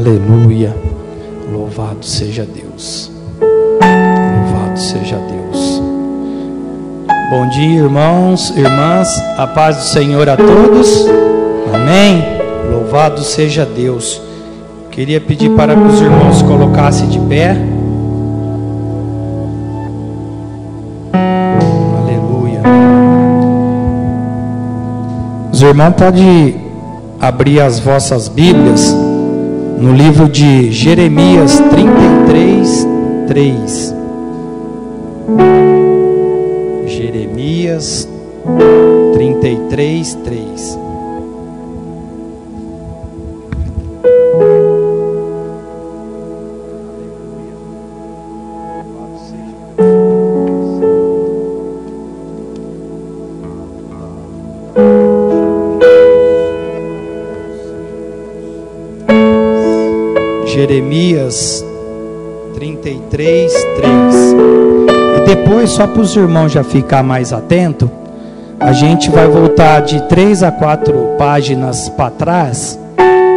Aleluia. Louvado seja Deus. Louvado seja Deus. Bom dia, irmãos, irmãs. A paz do Senhor a todos. Amém. Louvado seja Deus. Queria pedir para que os irmãos colocassem de pé. Aleluia. Os irmãos podem abrir as vossas Bíblias no livro de Jeremias 33, 3. Jeremias 33, 3. Jeremias 33, 3. E depois, só para os irmãos já ficar mais atento, a gente vai voltar de três a quatro páginas para trás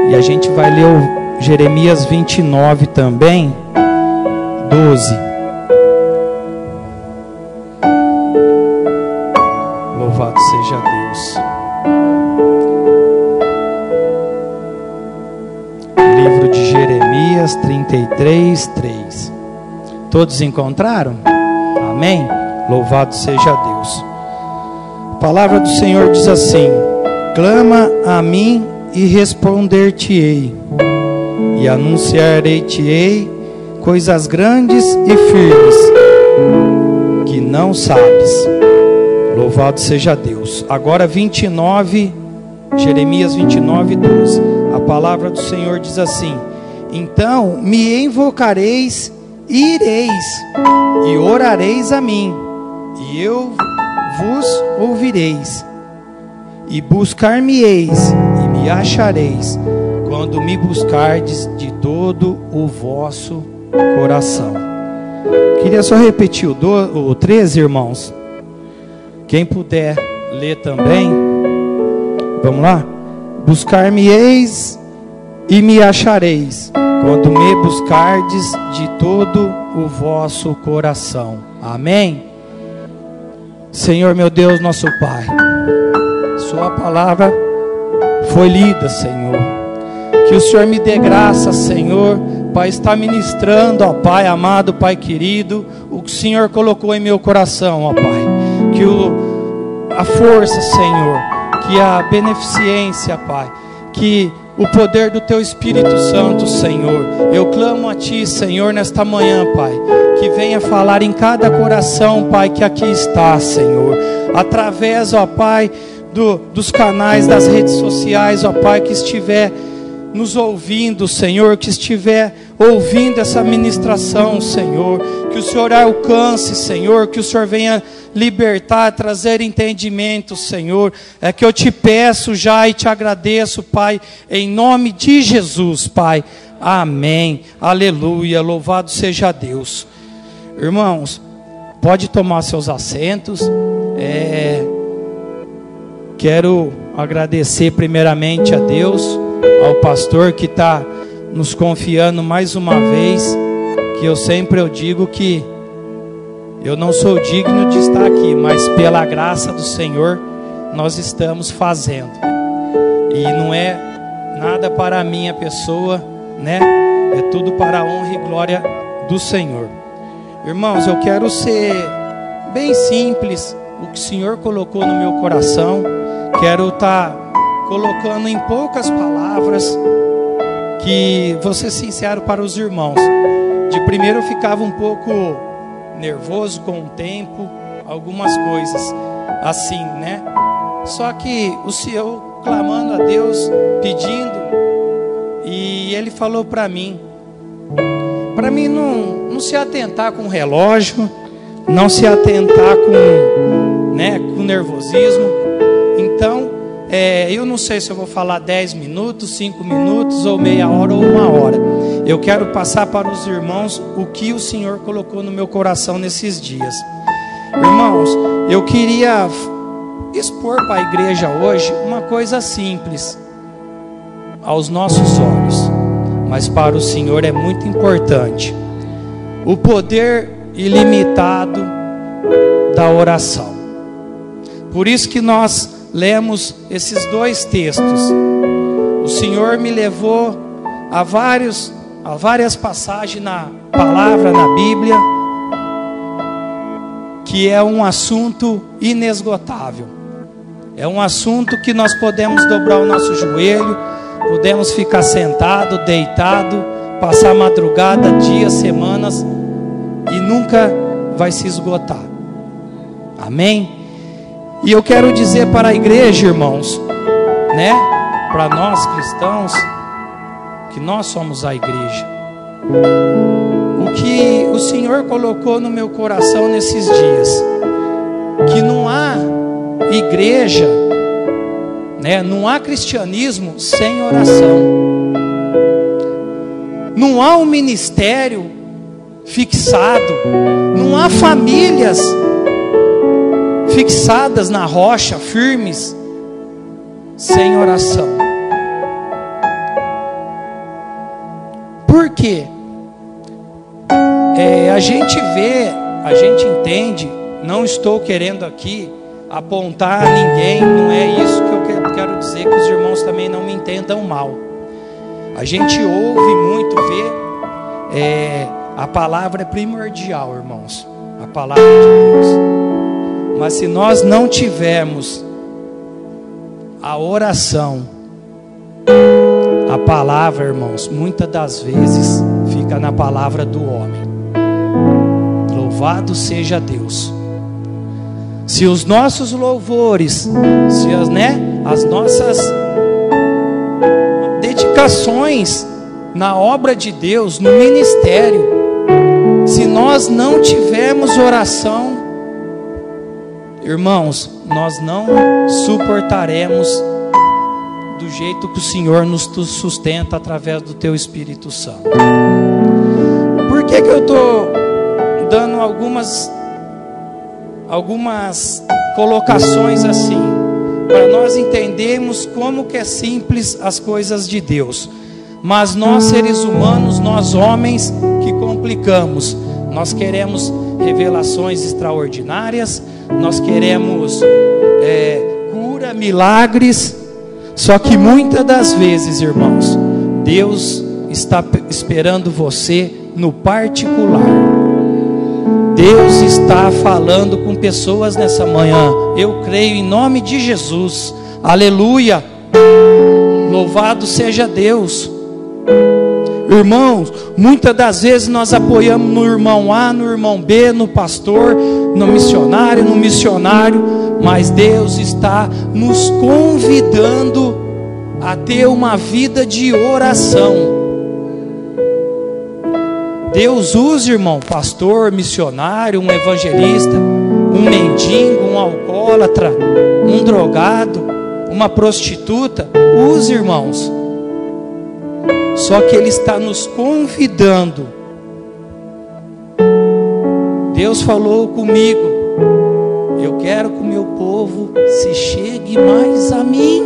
e a gente vai ler o Jeremias 29 também, 12. 33, 3. Todos encontraram? Amém? Louvado seja Deus. A palavra do Senhor diz assim: Clama a mim e responder-te-ei, e anunciarei-te-ei coisas grandes e firmes que não sabes. Louvado seja Deus. Agora 29, Jeremias 29, 12. A palavra do Senhor diz assim: Então me invocareis ireis, e orareis a mim, e eu vos ouvireis, e buscar-me-eis, e me achareis, quando me buscardes de todo o vosso coração. Queria só repetir o, do, o 13, irmãos. Quem puder ler também. Vamos lá? Buscar-me-eis e me achareis, quando me buscardes de todo o vosso coração. Amém? Senhor meu Deus, nosso Pai, Sua palavra foi lida, Senhor. Que o Senhor me dê graça, Senhor, Pai, está ministrando, ó Pai amado, Pai querido, o que o Senhor colocou em meu coração, ó Pai. Que o, a força, Senhor, que a beneficência, Pai, que o poder do Teu Espírito Santo, Senhor. Eu clamo a Ti, Senhor, nesta manhã, Pai, que venha falar em cada coração, Pai, que aqui está, Senhor. Através, ó Pai, do, dos canais das redes sociais, ó Pai, que estiver nos ouvindo, Senhor, que estiver ouvindo essa ministração, Senhor, que o Senhor alcance, Senhor, que o Senhor venha libertar, trazer entendimento, Senhor. É que eu te peço já e te agradeço, Pai, em nome de Jesus, Pai. Amém. Aleluia. Louvado seja Deus. Irmãos, pode tomar seus assentos. É... Quero agradecer primeiramente a Deus ao pastor que está nos confiando mais uma vez, que eu sempre eu digo que eu não sou digno de estar aqui, mas pela graça do Senhor nós estamos fazendo. E não é nada para a minha pessoa, né? É tudo para a honra e glória do Senhor. Irmãos, eu quero ser bem simples, o que o Senhor colocou no meu coração. Quero estar tá colocando em poucas palavras que vou ser sincero para os irmãos. De primeiro eu ficava um pouco nervoso com o tempo, algumas coisas assim, né? Só que o Senhor clamando a Deus, pedindo, e ele falou para mim, para mim não, não se atentar com o relógio, não se atentar com, né, com nervosismo. Então, é, eu não sei se eu vou falar 10 minutos, 5 minutos, ou meia hora, ou uma hora. Eu quero passar para os irmãos o que o Senhor colocou no meu coração nesses dias. Irmãos, eu queria expor para a igreja hoje uma coisa simples aos nossos olhos, mas para o Senhor é muito importante o poder ilimitado da oração. Por isso que nós lemos esses dois textos. O Senhor me levou a vários a várias passagens na palavra na Bíblia que é um assunto inesgotável. É um assunto que nós podemos dobrar o nosso joelho, podemos ficar sentado, deitado, passar madrugada, dias, semanas e nunca vai se esgotar. Amém? E eu quero dizer para a igreja, irmãos, né? Para nós cristãos, que nós somos a igreja. O que o Senhor colocou no meu coração nesses dias, que não há igreja, né? Não há cristianismo sem oração. Não há um ministério fixado, não há famílias fixadas na rocha, firmes, sem oração. Por quê? É, a gente vê, a gente entende, não estou querendo aqui apontar a ninguém, não é isso que eu quero dizer, que os irmãos também não me entendam mal. A gente ouve muito, vê, é, a palavra é primordial, irmãos, a palavra de Deus. Mas se nós não tivermos a oração, a palavra, irmãos, muitas das vezes fica na palavra do homem. Louvado seja Deus. Se os nossos louvores, se as, né, as nossas dedicações na obra de Deus, no ministério, se nós não tivermos oração, Irmãos, nós não suportaremos do jeito que o Senhor nos sustenta através do Teu Espírito Santo. Por que, que eu estou dando algumas, algumas colocações assim? Para nós entendermos como que é simples as coisas de Deus. Mas nós seres humanos, nós homens que complicamos, nós queremos revelações extraordinárias, nós queremos é, cura, milagres, só que muitas das vezes, irmãos, Deus está esperando você no particular. Deus está falando com pessoas nessa manhã. Eu creio em nome de Jesus. Aleluia. Louvado seja Deus. Irmãos, muitas das vezes nós apoiamos no irmão A, no irmão B, no pastor, no missionário, no missionário, mas Deus está nos convidando a ter uma vida de oração. Deus usa, irmão, pastor, missionário, um evangelista, um mendigo, um alcoólatra, um drogado, uma prostituta. Use, irmãos só que Ele está nos convidando. Deus falou comigo. Eu quero que o meu povo se chegue mais a mim.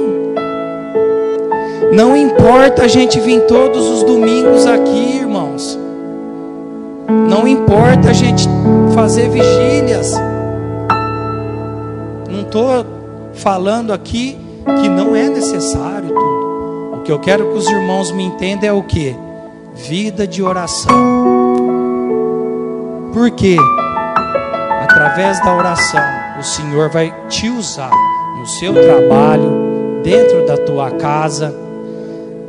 Não importa a gente vir todos os domingos aqui, irmãos. Não importa a gente fazer vigílias. Não estou falando aqui que não é necessário tudo que eu quero que os irmãos me entendam é o que? Vida de oração. Porque através da oração o Senhor vai te usar no seu trabalho, dentro da tua casa,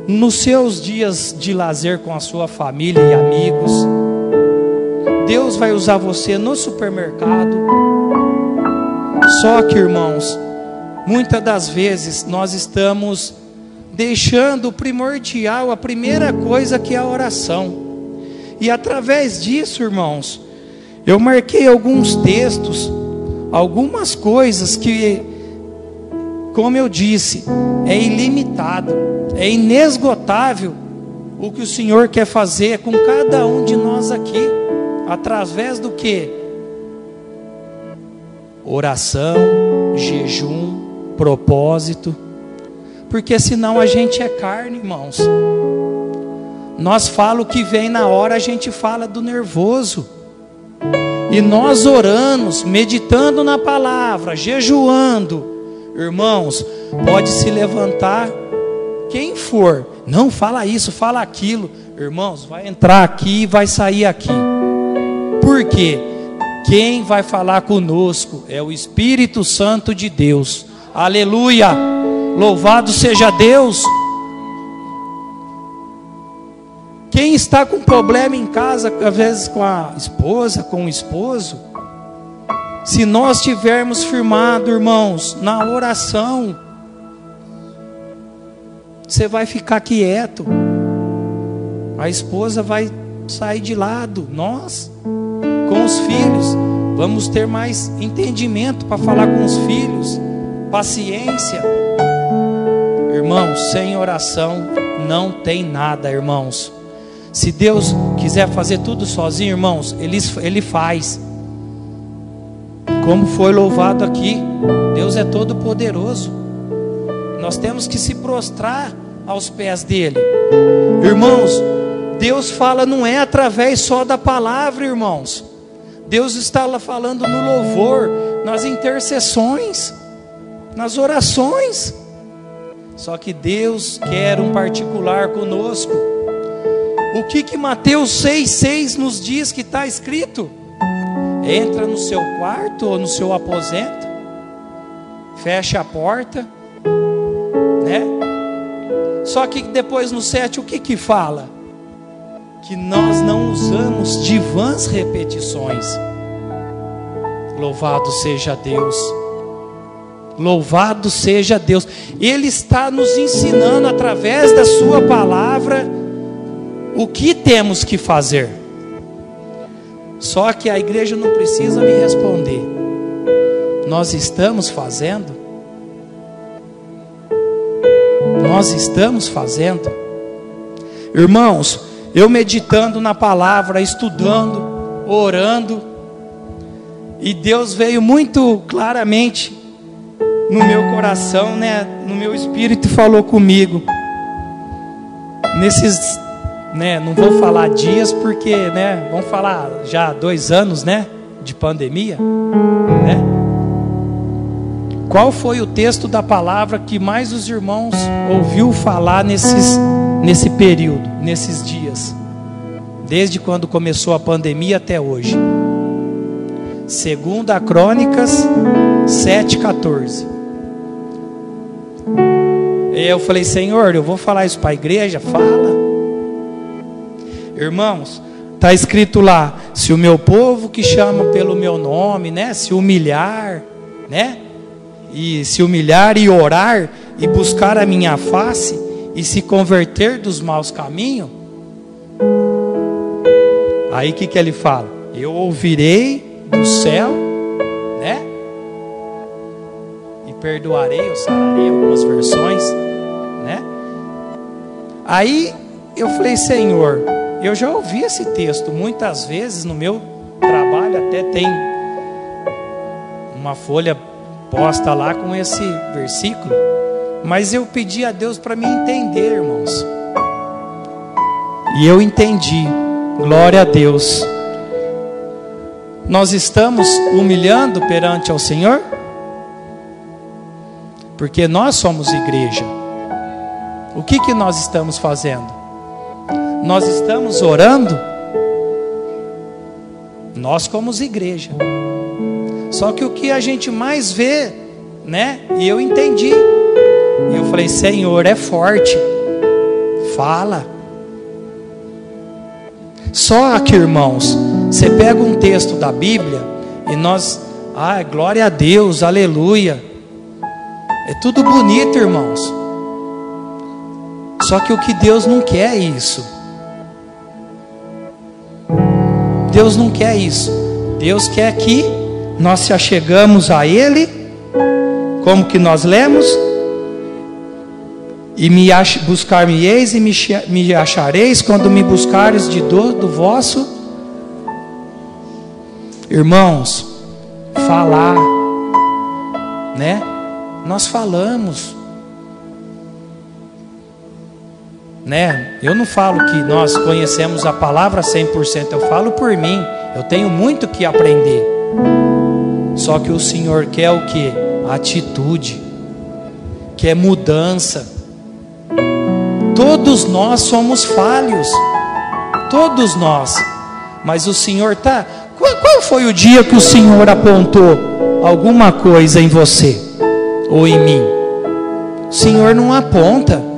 nos seus dias de lazer com a sua família e amigos. Deus vai usar você no supermercado. Só que, irmãos, muitas das vezes nós estamos deixando primordial, a primeira coisa que é a oração. E através disso, irmãos, eu marquei alguns textos, algumas coisas que, como eu disse, é ilimitado, é inesgotável o que o Senhor quer fazer com cada um de nós aqui, através do que? Oração, jejum, propósito porque senão a gente é carne, irmãos. nós fala o que vem na hora, a gente fala do nervoso. E nós oramos, meditando na palavra, jejuando. Irmãos, pode se levantar quem for. Não fala isso, fala aquilo. Irmãos, vai entrar aqui e vai sair aqui. Por quê? Quem vai falar conosco é o Espírito Santo de Deus. Aleluia! Louvado seja Deus. Quem está com problema em casa, às vezes com a esposa, com o esposo, se nós tivermos firmado, irmãos, na oração, você vai ficar quieto, a esposa vai sair de lado, nós, com os filhos, vamos ter mais entendimento para falar com os filhos, paciência. Irmãos, sem oração não tem nada, irmãos. Se Deus quiser fazer tudo sozinho, irmãos, Ele, ele faz. Como foi louvado aqui, Deus é todo poderoso. Nós temos que se prostrar aos pés dele. Irmãos, Deus fala não é através só da palavra, irmãos. Deus está lá falando no louvor, nas intercessões, nas orações. Só que Deus quer um particular conosco. O que que Mateus 6,6 nos diz que está escrito? Entra no seu quarto ou no seu aposento, fecha a porta, né? Só que depois no 7 o que que fala? Que nós não usamos de vãs repetições. Louvado seja Deus. Louvado seja Deus. Ele está nos ensinando através da sua palavra o que temos que fazer. Só que a igreja não precisa me responder. Nós estamos fazendo? Nós estamos fazendo? Irmãos, eu meditando na palavra, estudando, orando, e Deus veio muito claramente no meu coração, né, no meu espírito falou comigo. Nesses né, não vou falar dias porque, né, vamos falar já dois anos, né, de pandemia, né? Qual foi o texto da palavra que mais os irmãos ouviu falar nesses, nesse período, nesses dias? Desde quando começou a pandemia até hoje. Segunda Crônicas 7,14. Eu falei, Senhor, eu vou falar isso para a igreja? Fala. Irmãos, está escrito lá: se o meu povo que chama pelo meu nome, né, se humilhar, né, e se humilhar e orar e buscar a minha face e se converter dos maus caminhos, aí que, que ele fala? Eu ouvirei do céu, né? E perdoarei, eu sararei algumas versões? Aí eu falei, Senhor, eu já ouvi esse texto muitas vezes no meu trabalho, até tem uma folha posta lá com esse versículo, mas eu pedi a Deus para me entender, irmãos. E eu entendi. Glória a Deus. Nós estamos humilhando perante ao Senhor? Porque nós somos igreja. O que que nós estamos fazendo? Nós estamos orando, nós como igreja. Só que o que a gente mais vê, né? E eu entendi. Eu falei, Senhor, é forte. Fala. Só que, irmãos, você pega um texto da Bíblia e nós, ah, glória a Deus, aleluia. É tudo bonito, irmãos. Só que o que Deus não quer é isso. Deus não quer isso. Deus quer que nós se achegamos a Ele, como que nós lemos, e me buscar-me-eis e me, achareis quando me buscares de dor do vosso. Irmãos, falar, né? Nós falamos. Né? Eu não falo que nós conhecemos a palavra 100%, eu falo por mim. Eu tenho muito que aprender. Só que o Senhor quer o que? Atitude, quer mudança. Todos nós somos falhos, todos nós. Mas o Senhor tá. Qual, qual foi o dia que o Senhor apontou alguma coisa em você ou em mim? O Senhor não aponta.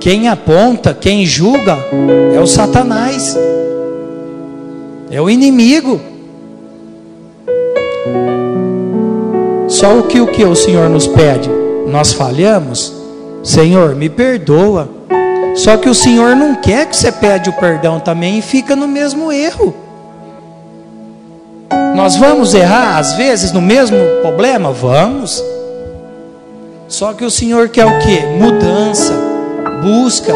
Quem aponta, quem julga, é o Satanás, é o inimigo. Só o que o que o Senhor nos pede? Nós falhamos? Senhor, me perdoa. Só que o Senhor não quer que você pede o perdão também e fica no mesmo erro. Nós vamos errar às vezes no mesmo problema? Vamos. Só que o Senhor quer o que? Mudança, busca.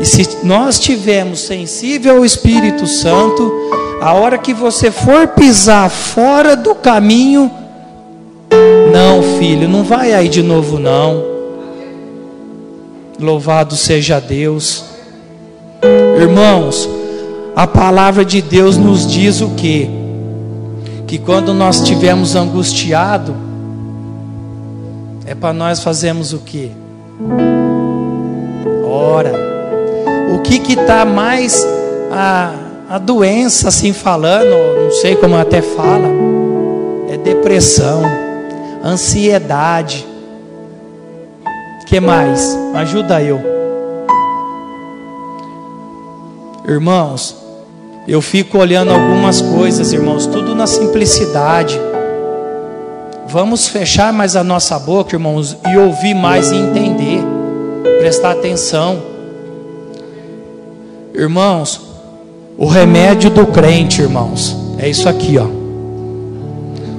E se nós tivermos sensível ao Espírito Santo, a hora que você for pisar fora do caminho, não, filho, não vai aí de novo não. Louvado seja Deus. Irmãos, a palavra de Deus nos diz o que? Que quando nós estivermos angustiado, é para nós fazermos o que? O que que está mais a, a doença assim falando, não sei como até fala, é depressão, ansiedade, que mais? Ajuda eu. Irmãos, eu fico olhando algumas coisas, irmãos, tudo na simplicidade. Vamos fechar mais a nossa boca, irmãos, e ouvir mais e entender, prestar atenção. Irmãos, o remédio do crente, irmãos, é isso aqui, ó.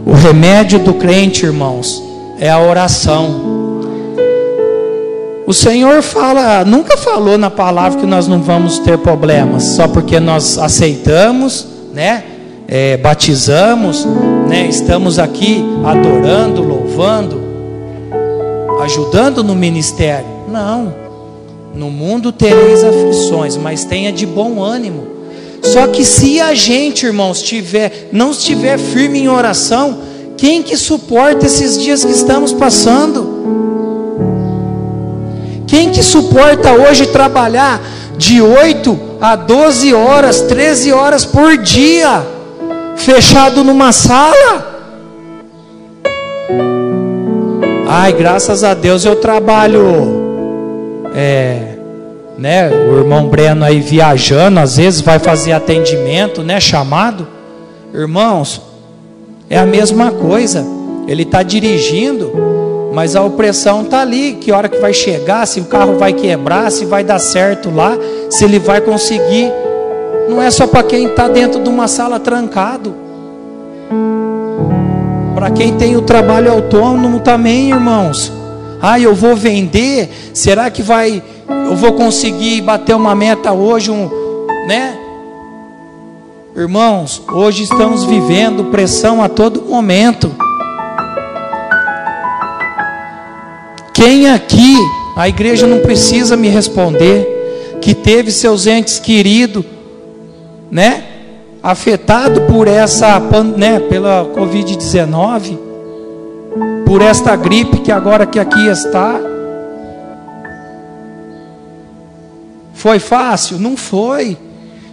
O remédio do crente, irmãos, é a oração. O Senhor fala, nunca falou na palavra que nós não vamos ter problemas, só porque nós aceitamos, né? É, batizamos, né? Estamos aqui adorando, louvando, ajudando no ministério. Não. No mundo tereis aflições, mas tenha de bom ânimo. Só que se a gente, irmãos, tiver, não estiver firme em oração, quem que suporta esses dias que estamos passando? Quem que suporta hoje trabalhar de 8 a 12 horas, 13 horas por dia, fechado numa sala? Ai, graças a Deus eu trabalho, é, né? O irmão Breno aí viajando, às vezes vai fazer atendimento, né? Chamado, irmãos, é a mesma coisa. Ele está dirigindo, mas a opressão está ali, que hora que vai chegar, se o carro vai quebrar, se vai dar certo lá, se ele vai conseguir. Não é só para quem está dentro de uma sala trancado. Para quem tem o trabalho autônomo também, irmãos. Ah, eu vou vender, será que vai eu vou conseguir bater uma meta hoje, um, né? Irmãos, hoje estamos vivendo pressão a todo momento. Quem aqui, a igreja não precisa me responder, que teve seus entes queridos, né? Afetado por essa, né, pela Covid-19, por esta gripe que agora que aqui está. Foi fácil? Não foi.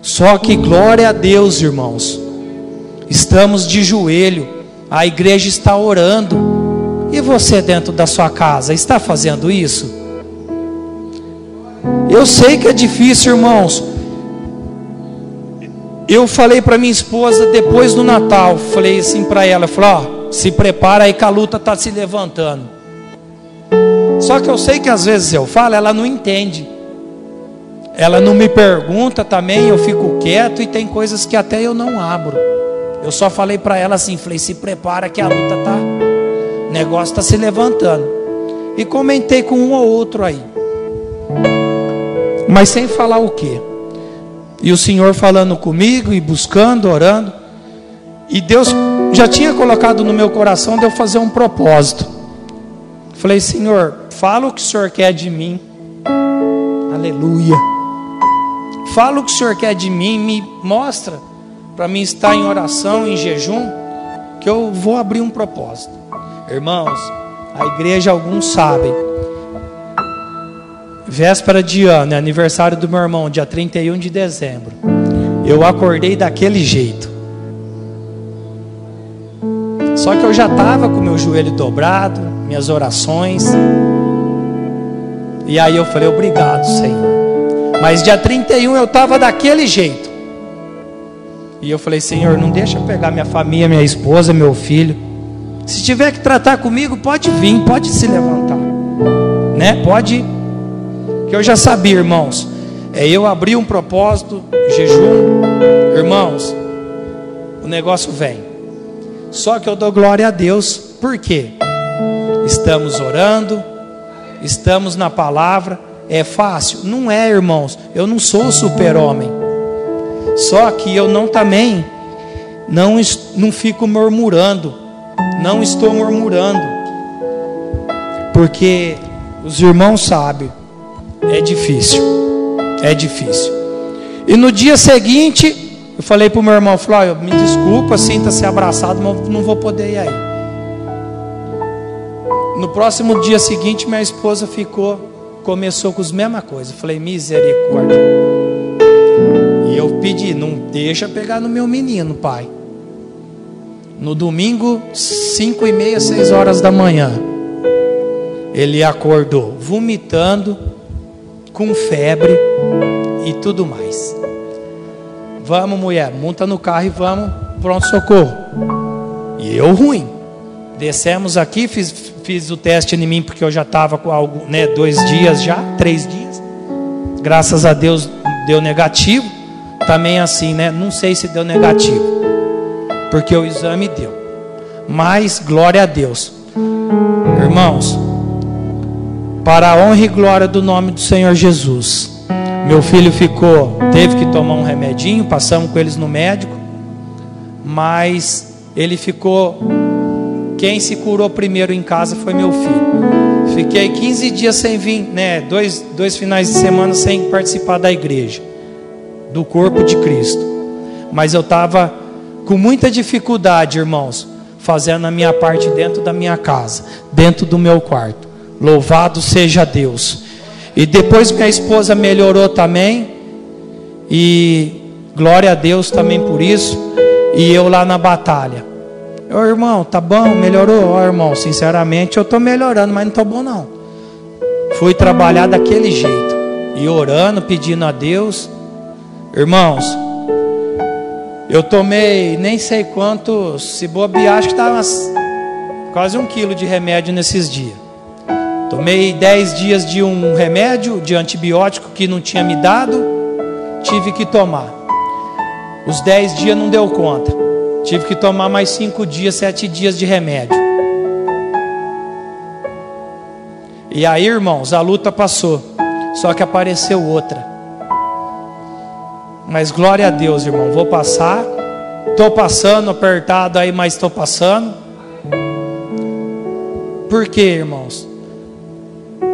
Só que glória a Deus, irmãos. Estamos de joelho, a igreja está orando. E você dentro da sua casa está fazendo isso? Eu sei que é difícil, irmãos. Eu falei para minha esposa depois do Natal, falei assim para ela, falei, ó, se prepara aí que a luta está se levantando. Só que eu sei que às vezes eu falo, ela não entende. Ela não me pergunta também, eu fico quieto e tem coisas que até eu não abro. Eu só falei para ela assim, falei, se prepara que a luta está o negócio está se levantando. E comentei com um ou outro aí. Mas sem falar o que. E o Senhor falando comigo e buscando, orando. E Deus já tinha colocado no meu coração de eu fazer um propósito. Falei, Senhor, fala o que o Senhor quer de mim. Aleluia. Fala o que o Senhor quer de mim, me mostra para mim estar em oração, em jejum, que eu vou abrir um propósito. Irmãos, a igreja alguns sabem. Véspera de ano, é aniversário do meu irmão, dia 31 de dezembro. Eu acordei daquele jeito. Só que eu já estava com meu joelho dobrado, minhas orações. E aí eu falei, obrigado, Senhor. Mas dia 31 eu estava daquele jeito. E eu falei, Senhor, não deixa pegar minha família, minha esposa, meu filho. Se tiver que tratar comigo, pode vir, pode se levantar. Né? Pode. Que eu já sabia, irmãos. É eu abrir um propósito, jejum. Irmãos, o negócio vem. Só que eu dou glória a Deus. Por quê? Estamos orando, estamos na palavra. É fácil? Não é, irmãos. Eu não sou super-homem. Só que eu não também não, não fico murmurando. Não estou murmurando. Porque os irmãos sabem, é difícil. É difícil. E no dia seguinte, eu falei para o meu irmão, falei, me desculpa, sinta-se abraçado, mas não vou poder ir aí. No próximo dia seguinte, minha esposa ficou, começou com as mesmas coisas. Eu falei, misericórdia. E eu pedi, não deixa pegar no meu menino, pai. No domingo, cinco e meia, seis horas da manhã, ele acordou vomitando, com febre e tudo mais. Vamos, mulher, monta no carro e vamos, pronto socorro. E eu ruim. Descemos aqui, fiz, fiz o teste em mim porque eu já estava com algo, né, dois dias já, três dias. Graças a Deus deu negativo. Também assim, né? Não sei se deu negativo, porque o exame deu. Mas glória a Deus, irmãos. Para a honra e glória do nome do Senhor Jesus. Meu filho ficou, teve que tomar um remedinho, passamos com eles no médico, mas ele ficou. Quem se curou primeiro em casa foi meu filho. Fiquei 15 dias sem vir, né? Dois, dois finais de semana sem participar da igreja, do corpo de Cristo. Mas eu estava com muita dificuldade, irmãos, fazendo a minha parte dentro da minha casa, dentro do meu quarto. Louvado seja Deus. E depois minha esposa melhorou também. E glória a Deus também por isso. E eu lá na batalha. Ô irmão, tá bom? Melhorou? Ó irmão, sinceramente eu tô melhorando, mas não tô bom não. Fui trabalhar daquele jeito. E orando, pedindo a Deus. Irmãos, eu tomei nem sei quantos, se bobear, acho que estava quase um quilo de remédio nesses dias. Tomei dez dias de um remédio de antibiótico que não tinha me dado, tive que tomar. Os dez dias não deu conta, tive que tomar mais cinco dias, sete dias de remédio. E aí, irmãos, a luta passou, só que apareceu outra. Mas glória a Deus, irmão, vou passar. Estou passando, apertado aí, mas estou passando. Por quê, irmãos?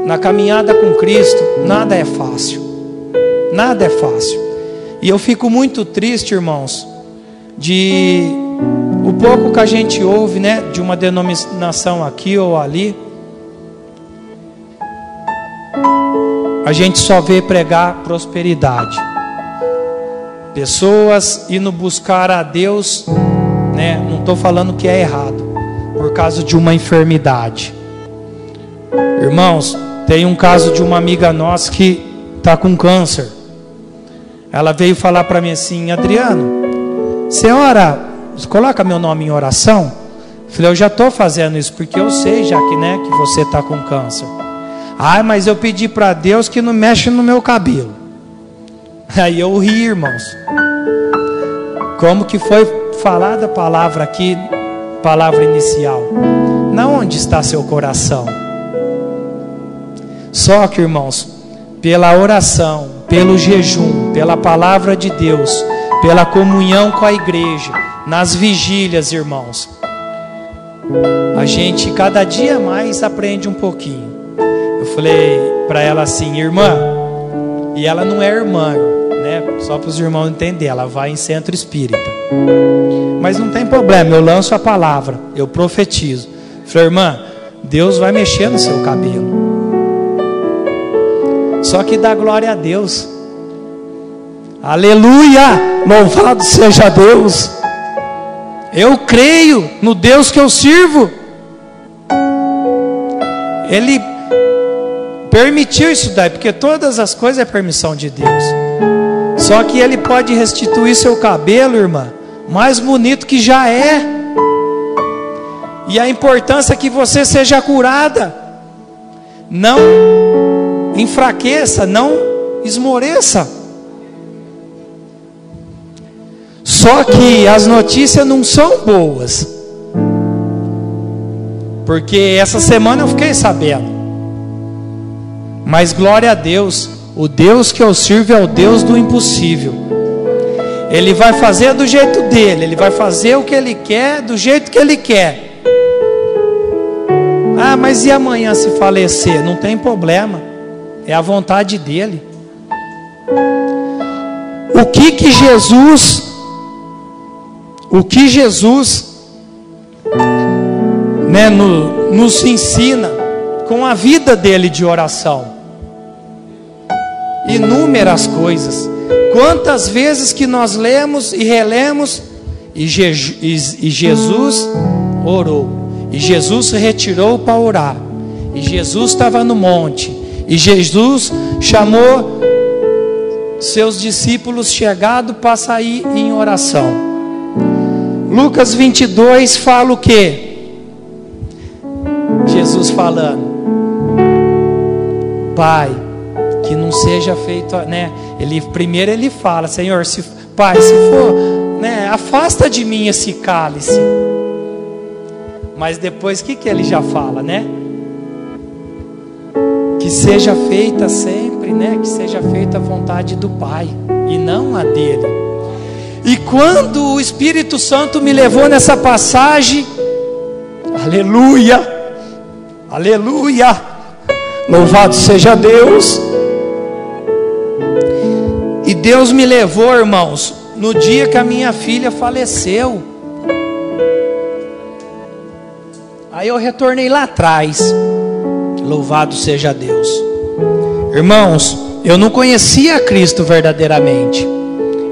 Na caminhada com Cristo, nada é fácil. Nada é fácil. E eu fico muito triste, irmãos, de o pouco que a gente ouve, né, de uma denominação aqui ou ali. A gente só vê pregar prosperidade. Pessoas indo buscar a Deus, né? Não estou falando que é errado, por causa de uma enfermidade. Irmãos, tem um caso de uma amiga nossa que está com câncer. Ela veio falar para mim assim, Adriano, você ora, coloca meu nome em oração? Eu falei, eu já estou fazendo isso porque eu sei já que, né, que você está com câncer. Ah, mas eu pedi para Deus que não mexe no meu cabelo. Aí eu ri, irmãos. Como que foi falada a palavra aqui, palavra inicial? Na onde está seu coração? Só que, irmãos, pela oração, pelo jejum, pela palavra de Deus, pela comunhão com a igreja, nas vigílias, irmãos, a gente cada dia mais aprende um pouquinho. Eu falei, para ela assim, irmã. E ela não é irmã, né? Só para os irmãos entenderem, ela vai em centro espírita. Mas não tem problema, eu lanço a palavra, eu profetizo. Falei, irmã, Deus vai mexer no seu cabelo. Só que dá glória a Deus. Aleluia! Louvado seja Deus. Eu creio no Deus que eu sirvo. Ele permitiu isso daí, porque todas as coisas é permissão de Deus. Só que ele pode restituir seu cabelo, irmã, mais bonito que já é. E a importância é que você seja curada. Não enfraqueça, não esmoreça. Só que as notícias não são boas. Porque essa semana eu fiquei sabendo. Mas glória a Deus, o Deus que eu sirvo é o Deus do impossível. Ele vai fazer do jeito dele, ele vai fazer o que ele quer, do jeito que ele quer. Ah, mas e amanhã se falecer? Não tem problema, é a vontade dele. O que que Jesus, o que Jesus, né, no, nos ensina com a vida dele de oração? Inúmeras coisas. Quantas vezes que nós lemos e relemos e, Je e Jesus orou, e Jesus se retirou para orar, e Jesus estava no monte, e Jesus chamou seus discípulos chegados para sair em oração. Lucas 22 fala o que? Jesus falando, Pai, que não seja feito, né? Ele primeiro ele fala, Senhor, se Pai, se for, né, afasta de mim esse cálice. Mas depois o que que ele já fala, né? Que seja feita sempre, né? Que seja feita a vontade do Pai e não a dele. E quando o Espírito Santo me levou nessa passagem, aleluia, aleluia, louvado seja Deus. E Deus me levou, irmãos, no dia que a minha filha faleceu. Aí eu retornei lá atrás. Louvado seja Deus. Irmãos, eu não conhecia Cristo verdadeiramente.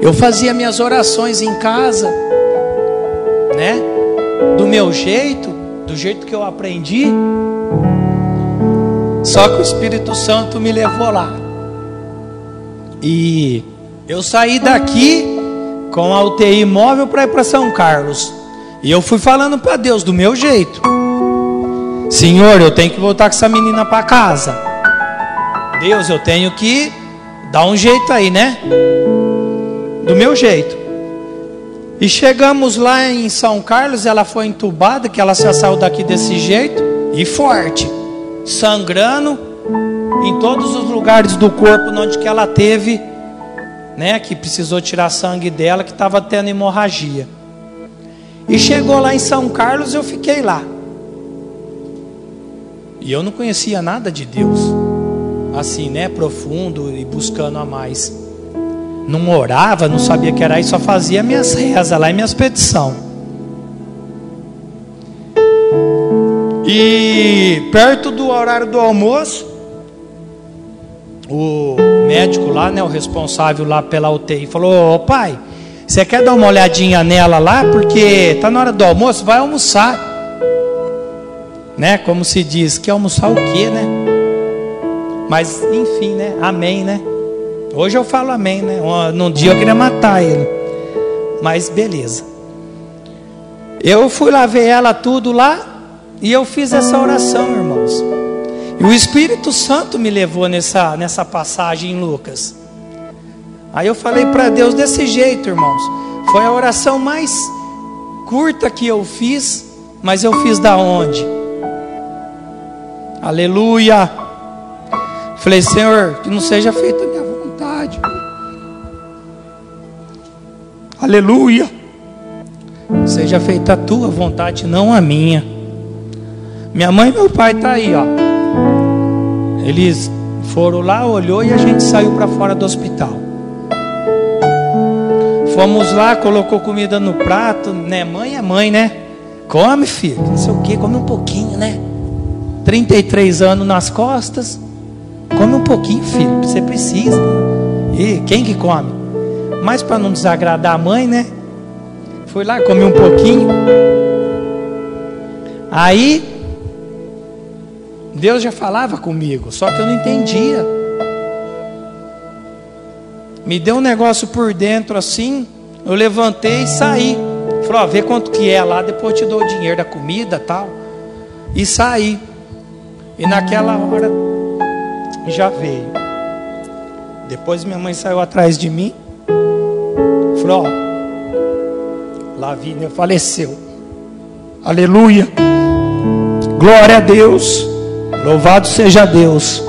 Eu fazia minhas orações em casa, né? Do meu jeito, do jeito que eu aprendi. Só que o Espírito Santo me levou lá. E eu saí daqui com a UTI móvel para ir para São Carlos. E eu fui falando para Deus do meu jeito. Senhor, eu tenho que voltar com essa menina para casa. Deus, eu tenho que dar um jeito aí, né? Do meu jeito. E chegamos lá em São Carlos, ela foi entubada, que ela já saiu daqui desse jeito e forte, sangrando em todos os lugares do corpo onde que ela teve, né, que precisou tirar sangue dela, que estava tendo hemorragia. E chegou lá em São Carlos, eu fiquei lá. E eu não conhecia nada de Deus, assim, né, profundo e buscando a mais. Não orava, não sabia que era isso, só fazia minhas rezas lá e minhas petições. E perto do horário do almoço, o médico lá, né, o responsável lá pela UTI, falou: Ô pai, você quer dar uma olhadinha nela lá? Porque tá na hora do almoço, vai almoçar. Né? Como se diz, quer almoçar o quê, né? Mas enfim, né? Amém, né? Hoje eu falo amém, né? Num dia eu queria matar ele. Mas beleza. Eu fui lá ver ela tudo lá e eu fiz essa oração, irmãos. E o Espírito Santo me levou nessa, nessa passagem em Lucas. Aí eu falei para Deus desse jeito, irmãos. Foi a oração mais curta que eu fiz, mas eu fiz da onde? Aleluia. Falei, Senhor, que não seja feita a minha vontade. Aleluia. Seja feita a tua vontade, não a minha. Minha mãe e meu pai tá aí, ó. Eles Foram lá, olhou e a gente saiu para fora do hospital. Fomos lá, colocou comida no prato, né? Mãe é mãe, né? Come, filho. Não sei o que, come um pouquinho, né? 33 anos nas costas. Come um pouquinho, filho. Você precisa. E quem que come? Mas para não desagradar a mãe, né? Fui lá, comi um pouquinho. Aí Deus já falava comigo, só que eu não entendia. Me deu um negócio por dentro assim, eu levantei e saí. Falou, ó, vê quanto que é lá, depois eu te dou o dinheiro da comida tal. E saí. E naquela hora já veio. Depois minha mãe saiu atrás de mim. Falou, ó, Lavínia faleceu. Aleluia. Glória a Deus. Louvado seja Deus.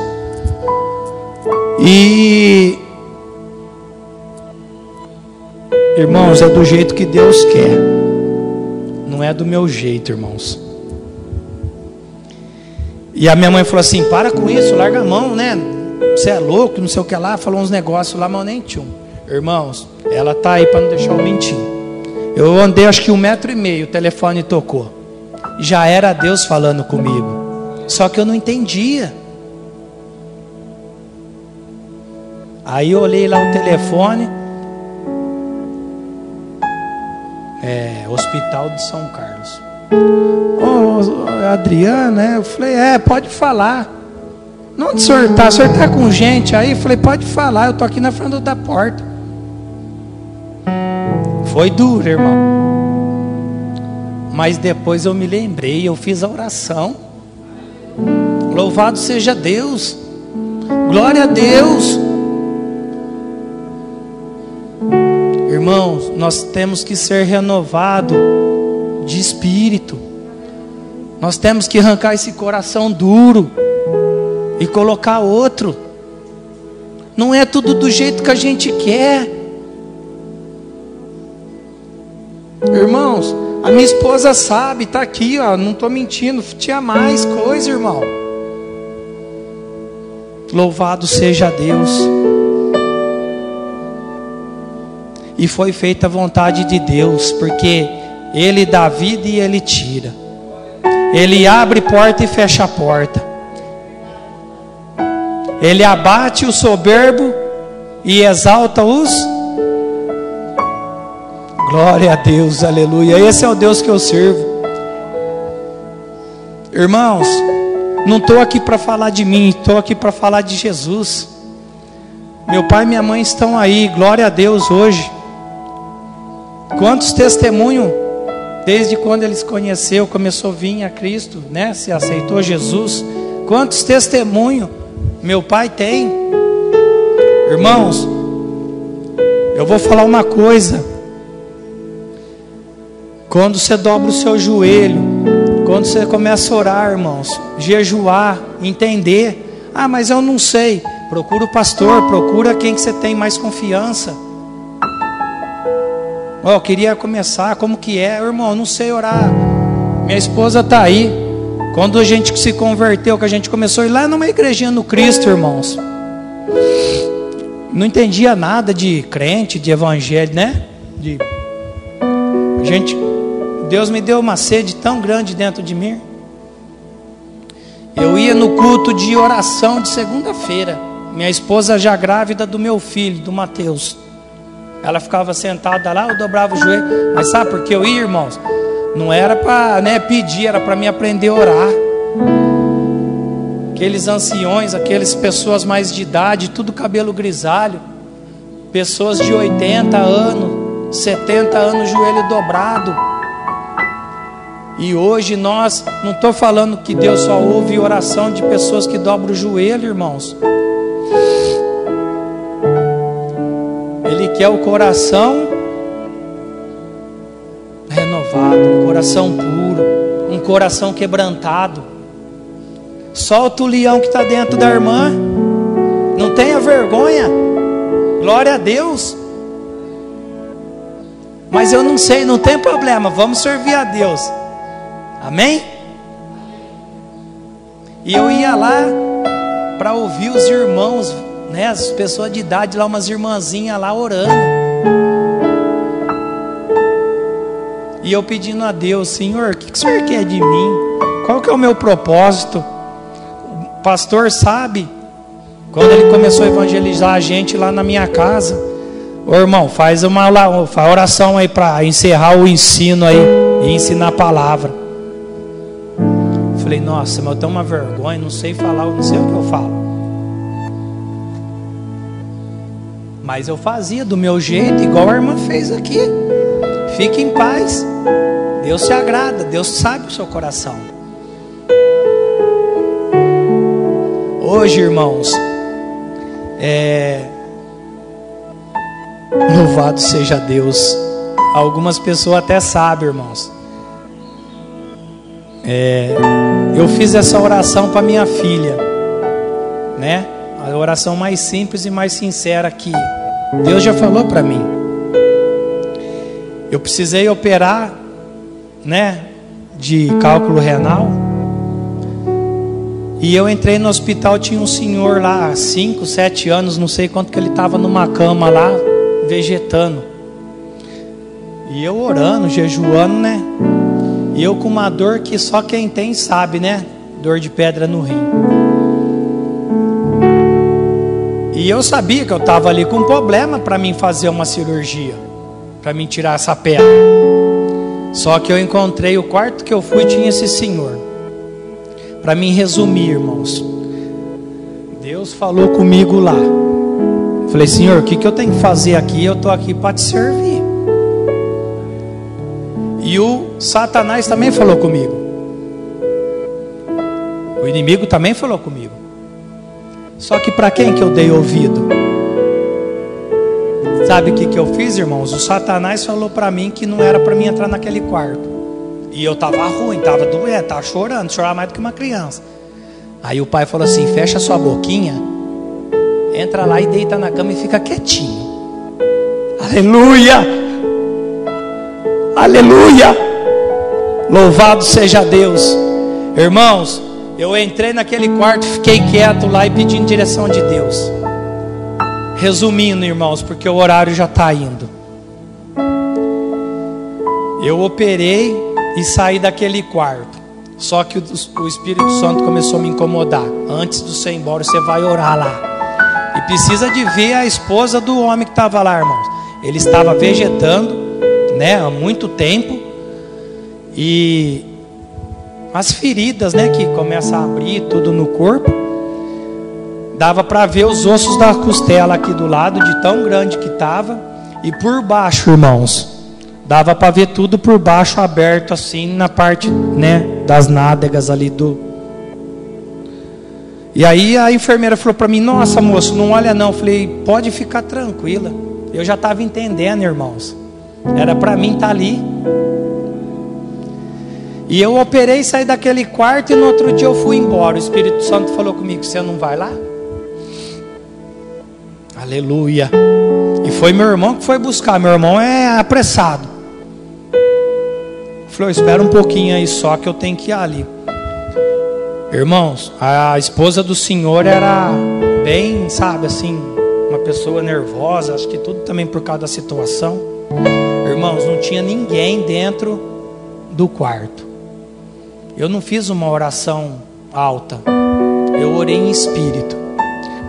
E irmãos, é do jeito que Deus quer. Não é do meu jeito, irmãos. E a minha mãe falou assim: para com isso, larga a mão, né? Você é louco, não sei o que lá. Falou uns negócios lá, mas eu nem tinha. Irmãos, ela tá aí para não deixar eu mentir. Eu andei acho que um metro e meio, o telefone tocou. Já era Deus falando comigo. Só que eu não entendia. Aí eu olhei lá o telefone. É, Hospital de São Carlos. Ô, Adriana, né? Eu falei, é, pode falar. Não de senhor tá, senhor tá com gente aí? Eu falei, pode falar, eu tô aqui na frente da porta. Foi duro, irmão. Mas depois eu me lembrei, eu fiz a oração. Louvado seja Deus. Glória a Deus. Irmãos, nós temos que ser renovado de espírito. Nós temos que arrancar esse coração duro e colocar outro. Não é tudo do jeito que a gente quer. Irmãos, a minha esposa sabe, está aqui, ó, não estou mentindo, tinha mais coisa, irmão. Louvado seja Deus. E foi feita a vontade de Deus, porque Ele dá vida e Ele tira. Ele abre porta e fecha a porta. Ele abate o soberbo e exalta os Glória a Deus, aleluia. Esse é o Deus que eu sirvo. Irmãos, não estou aqui para falar de mim, estou aqui para falar de Jesus. Meu pai e minha mãe estão aí, glória a Deus hoje. Quantos testemunhos, desde quando eles conheceu, começou a vir a Cristo, né? Se aceitou Jesus. Quantos testemunhos meu pai tem? Irmãos, eu vou falar uma coisa. Quando você dobra o seu joelho, quando você começa a orar, irmãos, jejuar, entender, ah, mas eu não sei. Procura o pastor, procura quem que você tem mais confiança. Oh, eu queria começar, como que é, irmão? Não sei orar. Minha esposa está aí. Quando a gente se converteu, que a gente começou a ir lá numa igrejinha no Cristo, irmãos. Não entendia nada de crente, de evangelho, né? De a gente Deus me deu uma sede tão grande dentro de mim. Eu ia no culto de oração de segunda-feira. Minha esposa já grávida do meu filho, do Mateus. Ela ficava sentada lá, eu dobrava o joelho. Mas sabe por que eu ia, irmãos? Não era para né, pedir, era para me aprender a orar. Aqueles anciões, aquelas pessoas mais de idade, tudo cabelo grisalho. Pessoas de 80 anos, 70 anos, joelho dobrado e hoje nós, não estou falando que Deus só ouve oração de pessoas que dobram o joelho, irmãos. Ele quer o coração renovado, um coração puro, um coração quebrantado. Solta o leão que está dentro da irmã. Não tenha vergonha. Glória a Deus. Mas eu não sei, não tem problema. Vamos servir a Deus. Amém? E eu ia lá, para ouvir os irmãos, né, as pessoas de idade lá, umas irmãzinhas lá orando. E eu pedindo a Deus, Senhor, o que, que o Senhor quer de mim? Qual que é o meu propósito? O pastor sabe, quando ele começou a evangelizar a gente lá na minha casa, ô irmão, faz uma oração aí para encerrar o ensino aí e ensinar a palavra. Falei, nossa, mas eu tenho uma vergonha, não sei falar, não sei o que eu falo. Mas eu fazia do meu jeito, igual a irmã fez aqui. Fique em paz. Deus se agrada, Deus sabe o seu coração. Hoje, irmãos, é... louvado seja Deus. Algumas pessoas até sabem, irmãos. É... Eu fiz essa oração para minha filha, né? A oração mais simples e mais sincera que Deus já falou para mim. Eu precisei operar né, de cálculo renal. E eu entrei no hospital, tinha um senhor lá, 5, 7 anos, não sei quanto que ele estava numa cama lá, vegetando. E eu orando, jejuando, né? E eu com uma dor que só quem tem sabe, né? Dor de pedra no rim. E eu sabia que eu estava ali com um problema para mim fazer uma cirurgia, para mim tirar essa pedra. Só que eu encontrei o quarto que eu fui tinha esse senhor. Para mim resumir, irmãos. Deus falou comigo lá. Falei, Senhor, o que, que eu tenho que fazer aqui? Eu estou aqui para te servir. E o Satanás também falou comigo. O inimigo também falou comigo. Só que para quem que eu dei ouvido? Sabe o que, que eu fiz, irmãos? O Satanás falou para mim que não era para mim entrar naquele quarto. E eu estava ruim, estava doendo, estava chorando, chorava mais do que uma criança. Aí o pai falou assim: fecha sua boquinha, entra lá e deita na cama e fica quietinho. Aleluia! Aleluia! Louvado seja Deus. Irmãos, eu entrei naquele quarto, fiquei quieto lá e pedindo direção de Deus. Resumindo, irmãos, porque o horário já está indo. Eu operei e saí daquele quarto. Só que o, o Espírito Santo começou a me incomodar. Antes de você ir embora, você vai orar lá. E precisa de ver a esposa do homem que estava lá, irmãos. Ele estava vegetando, né, há muito tempo. E as feridas, né, que começam a abrir tudo no corpo. Dava para ver os ossos da costela aqui do lado, de tão grande que estava. E por baixo, irmãos, dava para ver tudo por baixo aberto assim na parte, né, das nádegas ali do E aí a enfermeira falou para mim: "Nossa, moço, não olha não". Eu falei: "Pode ficar tranquila". Eu já estava entendendo, irmãos. Era para mim estar tá ali. E eu operei, saí daquele quarto e no outro dia eu fui embora. O Espírito Santo falou comigo: "Você não vai lá?" Aleluia. E foi meu irmão que foi buscar. Meu irmão é apressado. Falou, espera um pouquinho aí só que eu tenho que ir ali. Irmãos, a esposa do senhor era bem, sabe, assim, uma pessoa nervosa, acho que tudo também por causa da situação. Irmãos, não tinha ninguém dentro do quarto. Eu não fiz uma oração alta. Eu orei em espírito.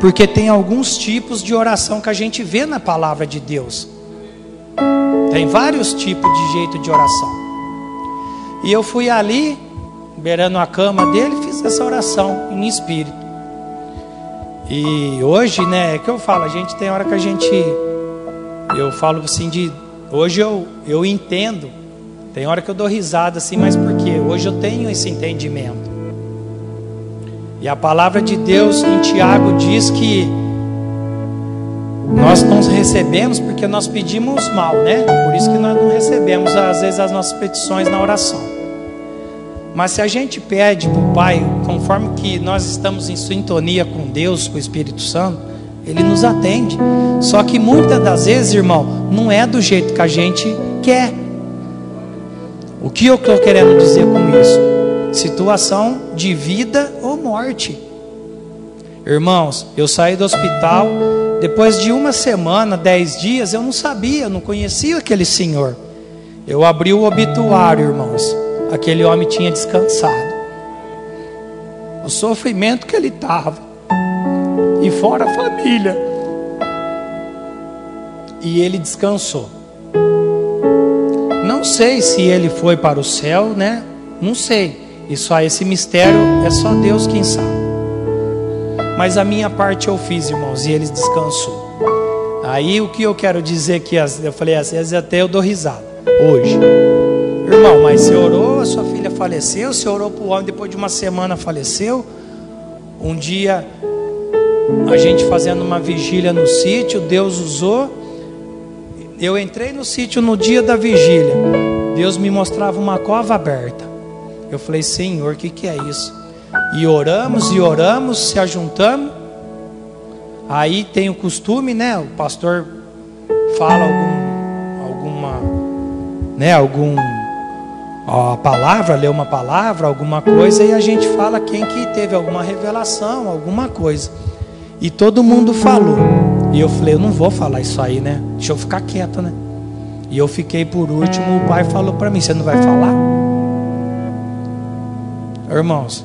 Porque tem alguns tipos de oração que a gente vê na palavra de Deus. Tem vários tipos de jeito de oração. E eu fui ali, beirando a cama dele, fiz essa oração em espírito. E hoje, né, é que eu falo, a gente tem hora que a gente eu falo assim de hoje eu eu entendo. Tem hora que eu dou risada assim, mas por Hoje eu tenho esse entendimento. E a palavra de Deus em Tiago diz que nós não recebemos porque nós pedimos mal, né? Por isso que nós não recebemos às vezes as nossas petições na oração. Mas se a gente pede para o Pai, conforme que nós estamos em sintonia com Deus, com o Espírito Santo, Ele nos atende. Só que muitas das vezes, irmão, não é do jeito que a gente quer. O que eu estou querendo dizer com isso? situação de vida ou morte. Irmãos, eu saí do hospital, depois de uma semana, dez dias, eu não sabia, não conhecia aquele senhor. Eu abri o obituário, irmãos. Aquele homem tinha descansado. O sofrimento que ele estava. E fora a família. E ele descansou. Não sei se ele foi para o céu, né? Não sei. Isso aí, esse mistério é só Deus quem sabe. Mas a minha parte eu fiz, irmãos, e ele descansou. Aí o que eu quero dizer que eu falei, às vezes até eu dou risada hoje. Irmão, mas você orou, a sua filha faleceu, você orou para o homem, depois de uma semana faleceu. Um dia, a gente fazendo uma vigília no sítio, Deus usou. Eu entrei no sítio no dia da vigília. Deus me mostrava uma cova aberta. Eu falei, Senhor, o que, que é isso? E oramos e oramos, se ajuntamos. Aí tem o costume, né? O pastor fala algum, alguma, né? Algum a palavra, lê uma palavra, alguma coisa e a gente fala quem que teve alguma revelação, alguma coisa. E todo mundo falou. E eu falei, eu não vou falar isso aí, né? Deixa eu ficar quieto, né? E eu fiquei por último, o pai falou para mim, você não vai falar? Irmãos,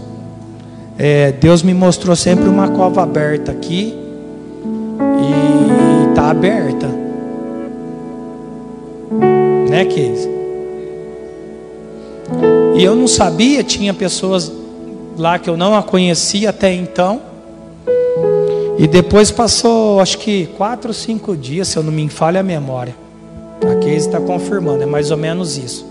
é, Deus me mostrou sempre uma cova aberta aqui e está aberta, né, Keis? E eu não sabia, tinha pessoas lá que eu não a conhecia até então. E depois passou, acho que quatro cinco dias, se eu não me falha a memória. A Keise está confirmando, é mais ou menos isso.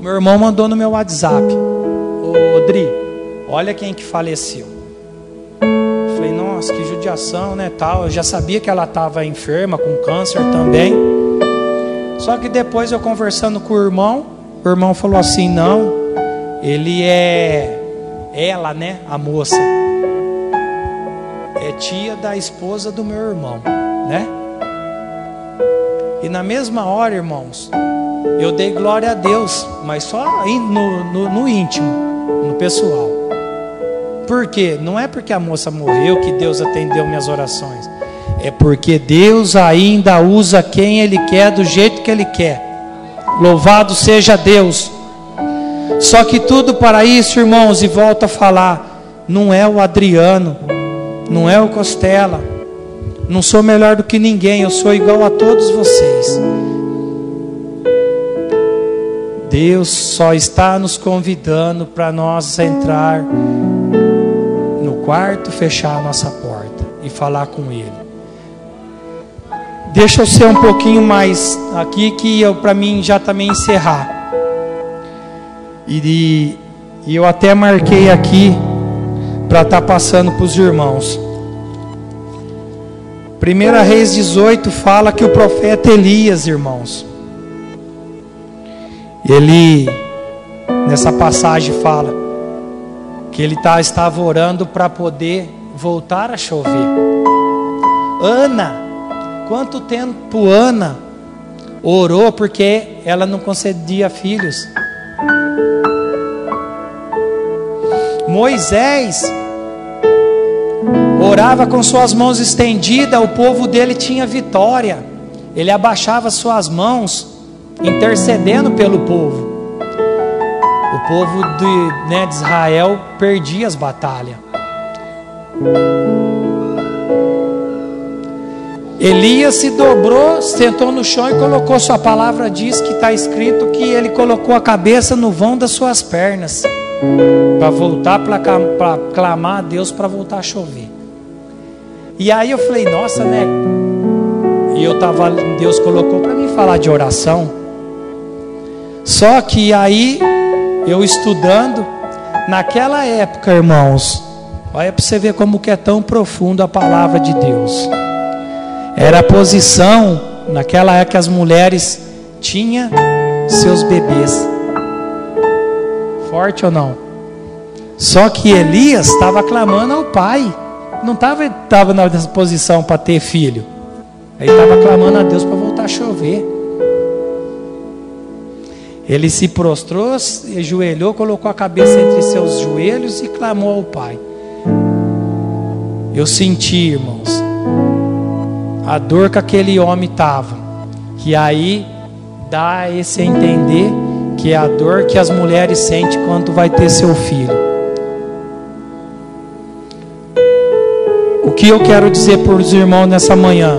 Meu irmão mandou no meu WhatsApp. Ô Dri, olha quem que faleceu. Eu falei, nossa, que judiação, né, tal. Eu já sabia que ela estava enferma, com câncer também. Só que depois eu conversando com o irmão, o irmão falou assim, não, ele é ela, né, a moça. É tia da esposa do meu irmão, né? E na mesma hora, irmãos, eu dei glória a Deus, mas só no, no, no íntimo no pessoal. Por quê? Não é porque a moça morreu que Deus atendeu minhas orações. É porque Deus ainda usa quem Ele quer, do jeito que Ele quer. Louvado seja Deus. Só que tudo para isso, irmãos, e volto a falar, não é o Adriano, não é o Costela, não sou melhor do que ninguém, eu sou igual a todos vocês. Deus só está nos convidando para nós entrar no quarto, fechar a nossa porta e falar com Ele. Deixa eu ser um pouquinho mais aqui que eu para mim já também encerrar. E, e eu até marquei aqui para estar tá passando para os irmãos. 1 Reis 18 fala que o profeta Elias, irmãos, ele, nessa passagem, fala que ele tá, estava orando para poder voltar a chover. Ana, quanto tempo Ana orou porque ela não concedia filhos? Moisés orava com suas mãos estendidas, o povo dele tinha vitória. Ele abaixava suas mãos intercedendo pelo povo. O povo de, né, de Israel perdia as batalhas. Elias se dobrou, sentou no chão e colocou sua palavra. Diz que está escrito que ele colocou a cabeça no vão das suas pernas para voltar para clamar a Deus para voltar a chover. E aí eu falei, nossa, né? E eu tava, Deus colocou para mim falar de oração. Só que aí, eu estudando, naquela época, irmãos, olha para você ver como que é tão profundo a palavra de Deus. Era a posição, naquela época as mulheres tinham seus bebês. Forte ou não? Só que Elias estava clamando ao pai. Não estava tava nessa posição para ter filho. Ele estava clamando a Deus para voltar a chover. Ele se prostrou, se ajoelhou, colocou a cabeça entre seus joelhos e clamou ao Pai. eu senti, irmãos, a dor que aquele homem estava. Que aí dá esse entender que é a dor que as mulheres sentem quando vai ter seu filho. Que eu quero dizer para os irmãos nessa manhã?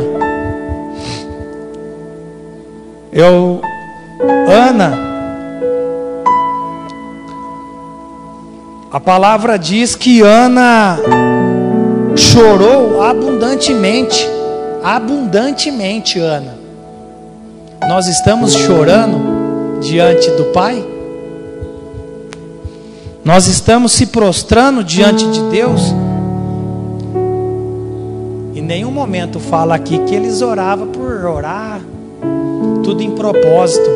Eu, Ana, a palavra diz que Ana chorou abundantemente, abundantemente, Ana. Nós estamos chorando diante do Pai? Nós estamos se prostrando diante de Deus? Nenhum momento fala aqui que eles oravam por orar, tudo em propósito.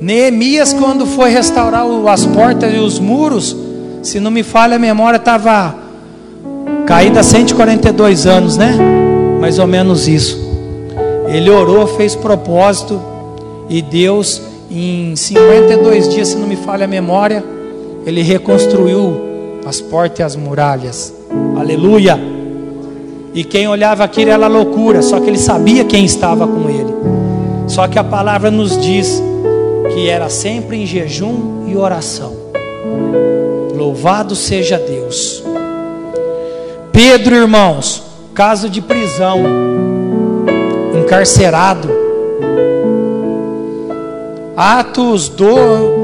Neemias, quando foi restaurar as portas e os muros, se não me falha a memória, estava caída 142 anos, né? Mais ou menos isso. Ele orou, fez propósito e Deus, em 52 dias, se não me falha a memória, ele reconstruiu as portas e as muralhas. Aleluia! E quem olhava aquilo era loucura, só que ele sabia quem estava com ele. Só que a palavra nos diz que era sempre em jejum e oração. Louvado seja Deus. Pedro, irmãos, caso de prisão encarcerado. Atos do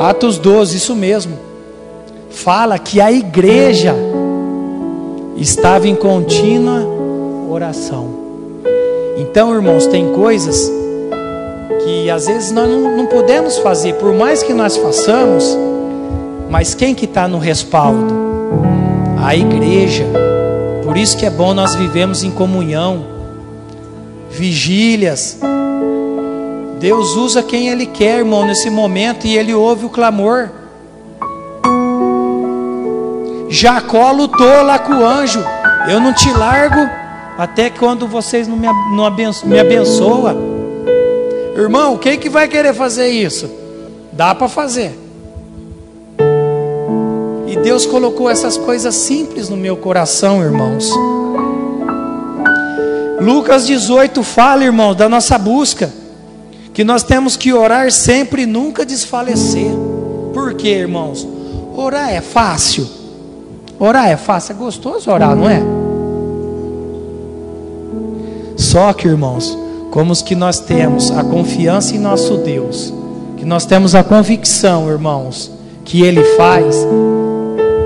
Atos 12, isso mesmo. Fala que a igreja estava em contínua oração. Então, irmãos, tem coisas que às vezes nós não, não podemos fazer, por mais que nós façamos, mas quem que está no respaldo? A igreja. Por isso que é bom nós vivemos em comunhão, vigílias. Deus usa quem Ele quer, irmão, nesse momento e Ele ouve o clamor. Jacó lutou lá com o anjo. Eu não te largo até quando vocês não me, não abenço, me abençoam. Irmão, quem que vai querer fazer isso? Dá para fazer. E Deus colocou essas coisas simples no meu coração, irmãos. Lucas 18 fala, irmão, da nossa busca, que nós temos que orar sempre e nunca desfalecer. Por quê, irmãos? Orar é fácil. Orar é fácil, é gostoso orar, não é? Só que, irmãos, como os que nós temos a confiança em nosso Deus, que nós temos a convicção, irmãos, que Ele faz,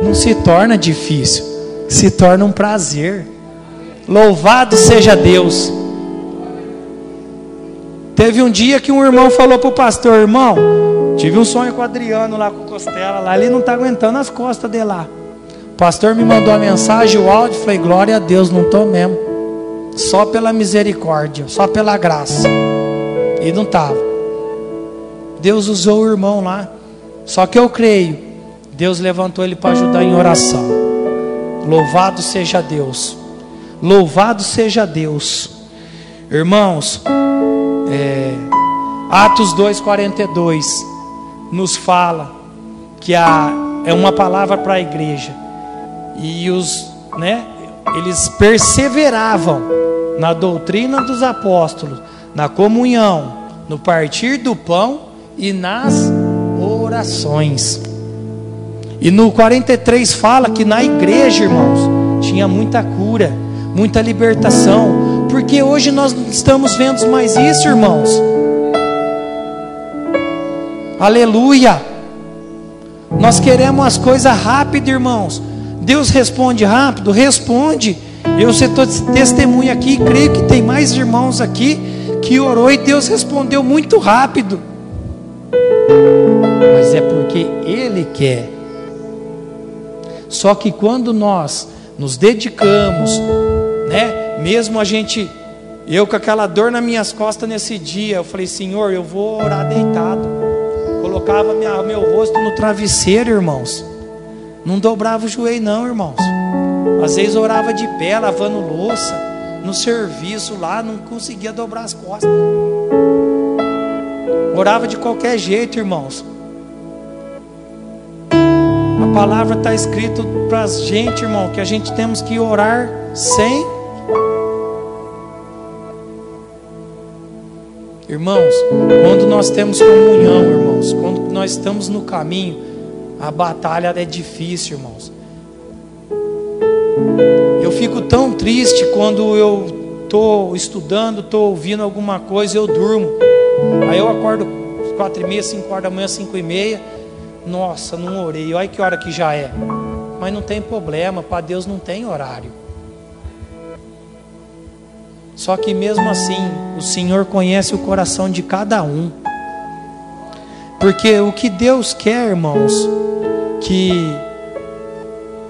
não se torna difícil, se torna um prazer. Louvado seja Deus. Teve um dia que um irmão falou para o pastor: Irmão, tive um sonho com o Adriano lá com o Costela, lá ele não está aguentando as costas dele lá. O pastor me mandou a mensagem, o áudio, falei: Glória a Deus, não estou mesmo. Só pela misericórdia, só pela graça. E não estava. Deus usou o irmão lá. Só que eu creio Deus levantou ele para ajudar em oração. Louvado seja Deus. Louvado seja Deus. Irmãos, é, Atos 2,42 nos fala que a, é uma palavra para a igreja. E os, né, eles perseveravam na doutrina dos apóstolos, na comunhão, no partir do pão e nas orações. E no 43 fala que na igreja, irmãos, tinha muita cura, muita libertação, porque hoje nós não estamos vendo mais isso, irmãos. Aleluia! Nós queremos as coisas rápido, irmãos. Deus responde rápido, responde. Eu estou testemunha aqui, creio que tem mais irmãos aqui que orou e Deus respondeu muito rápido. Mas é porque Ele quer só que quando nós nos dedicamos, né? Mesmo a gente, eu com aquela dor nas minhas costas nesse dia, eu falei, Senhor, eu vou orar deitado. Colocava minha, meu rosto no travesseiro, irmãos. Não dobrava o joelho, não, irmãos. Às vezes orava de pé, lavando louça, no serviço lá, não conseguia dobrar as costas. Orava de qualquer jeito, irmãos. palavra está escrito para a gente, irmão, que a gente temos que orar sem. Irmãos, quando nós temos comunhão, irmãos, quando nós estamos no caminho, a batalha é difícil, irmãos. Eu fico tão triste quando eu estou estudando, estou ouvindo alguma coisa, eu durmo. Aí eu acordo quatro e meia, cinco horas da manhã, cinco e meia. Nossa, não orei. Olha que hora que já é. Mas não tem problema, para Deus não tem horário. Só que mesmo assim, o Senhor conhece o coração de cada um. Porque o que Deus quer, irmãos, que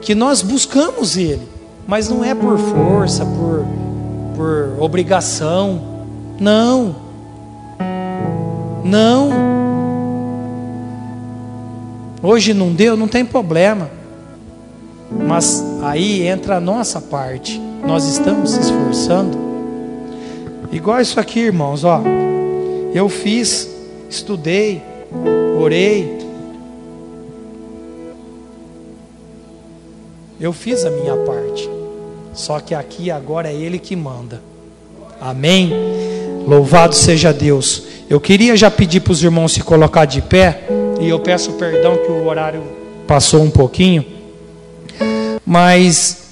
que nós buscamos ele, mas não é por força, por por obrigação. Não. Não. Hoje não deu, não tem problema. Mas aí entra a nossa parte. Nós estamos se esforçando. Igual isso aqui, irmãos, ó. Eu fiz, estudei, orei. Eu fiz a minha parte. Só que aqui agora é Ele que manda. Amém? Louvado seja Deus. Eu queria já pedir para os irmãos se colocar de pé. E eu peço perdão que o horário passou um pouquinho. Mas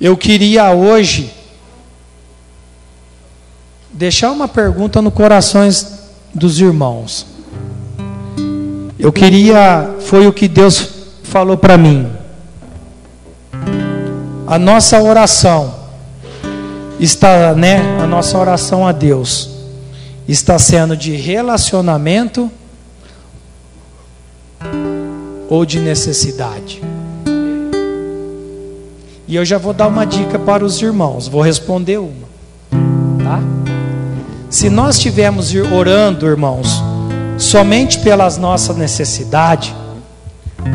eu queria hoje deixar uma pergunta no corações dos irmãos. Eu queria, foi o que Deus falou para mim a nossa oração está, né, a nossa oração a Deus está sendo de relacionamento ou de necessidade. E eu já vou dar uma dica para os irmãos, vou responder uma, tá? Se nós estivermos orando, irmãos, somente pelas nossas necessidades,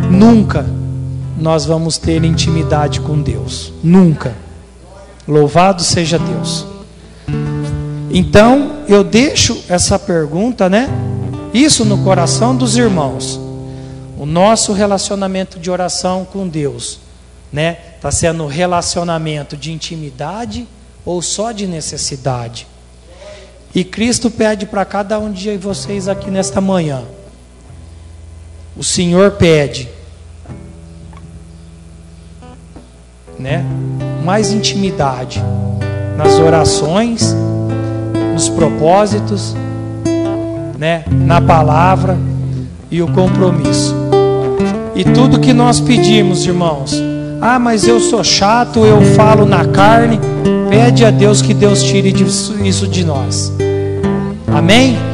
nunca nós vamos ter intimidade com Deus. Nunca. Louvado seja Deus. Então, eu deixo essa pergunta, né? Isso no coração dos irmãos. O nosso relacionamento de oração com Deus, né? Está sendo relacionamento de intimidade ou só de necessidade? E Cristo pede para cada um de vocês aqui nesta manhã. O Senhor pede né? Mais intimidade nas orações, nos propósitos, né? Na palavra e o compromisso. E tudo que nós pedimos, irmãos, ah, mas eu sou chato, eu falo na carne. Pede a Deus que Deus tire isso de nós. Amém?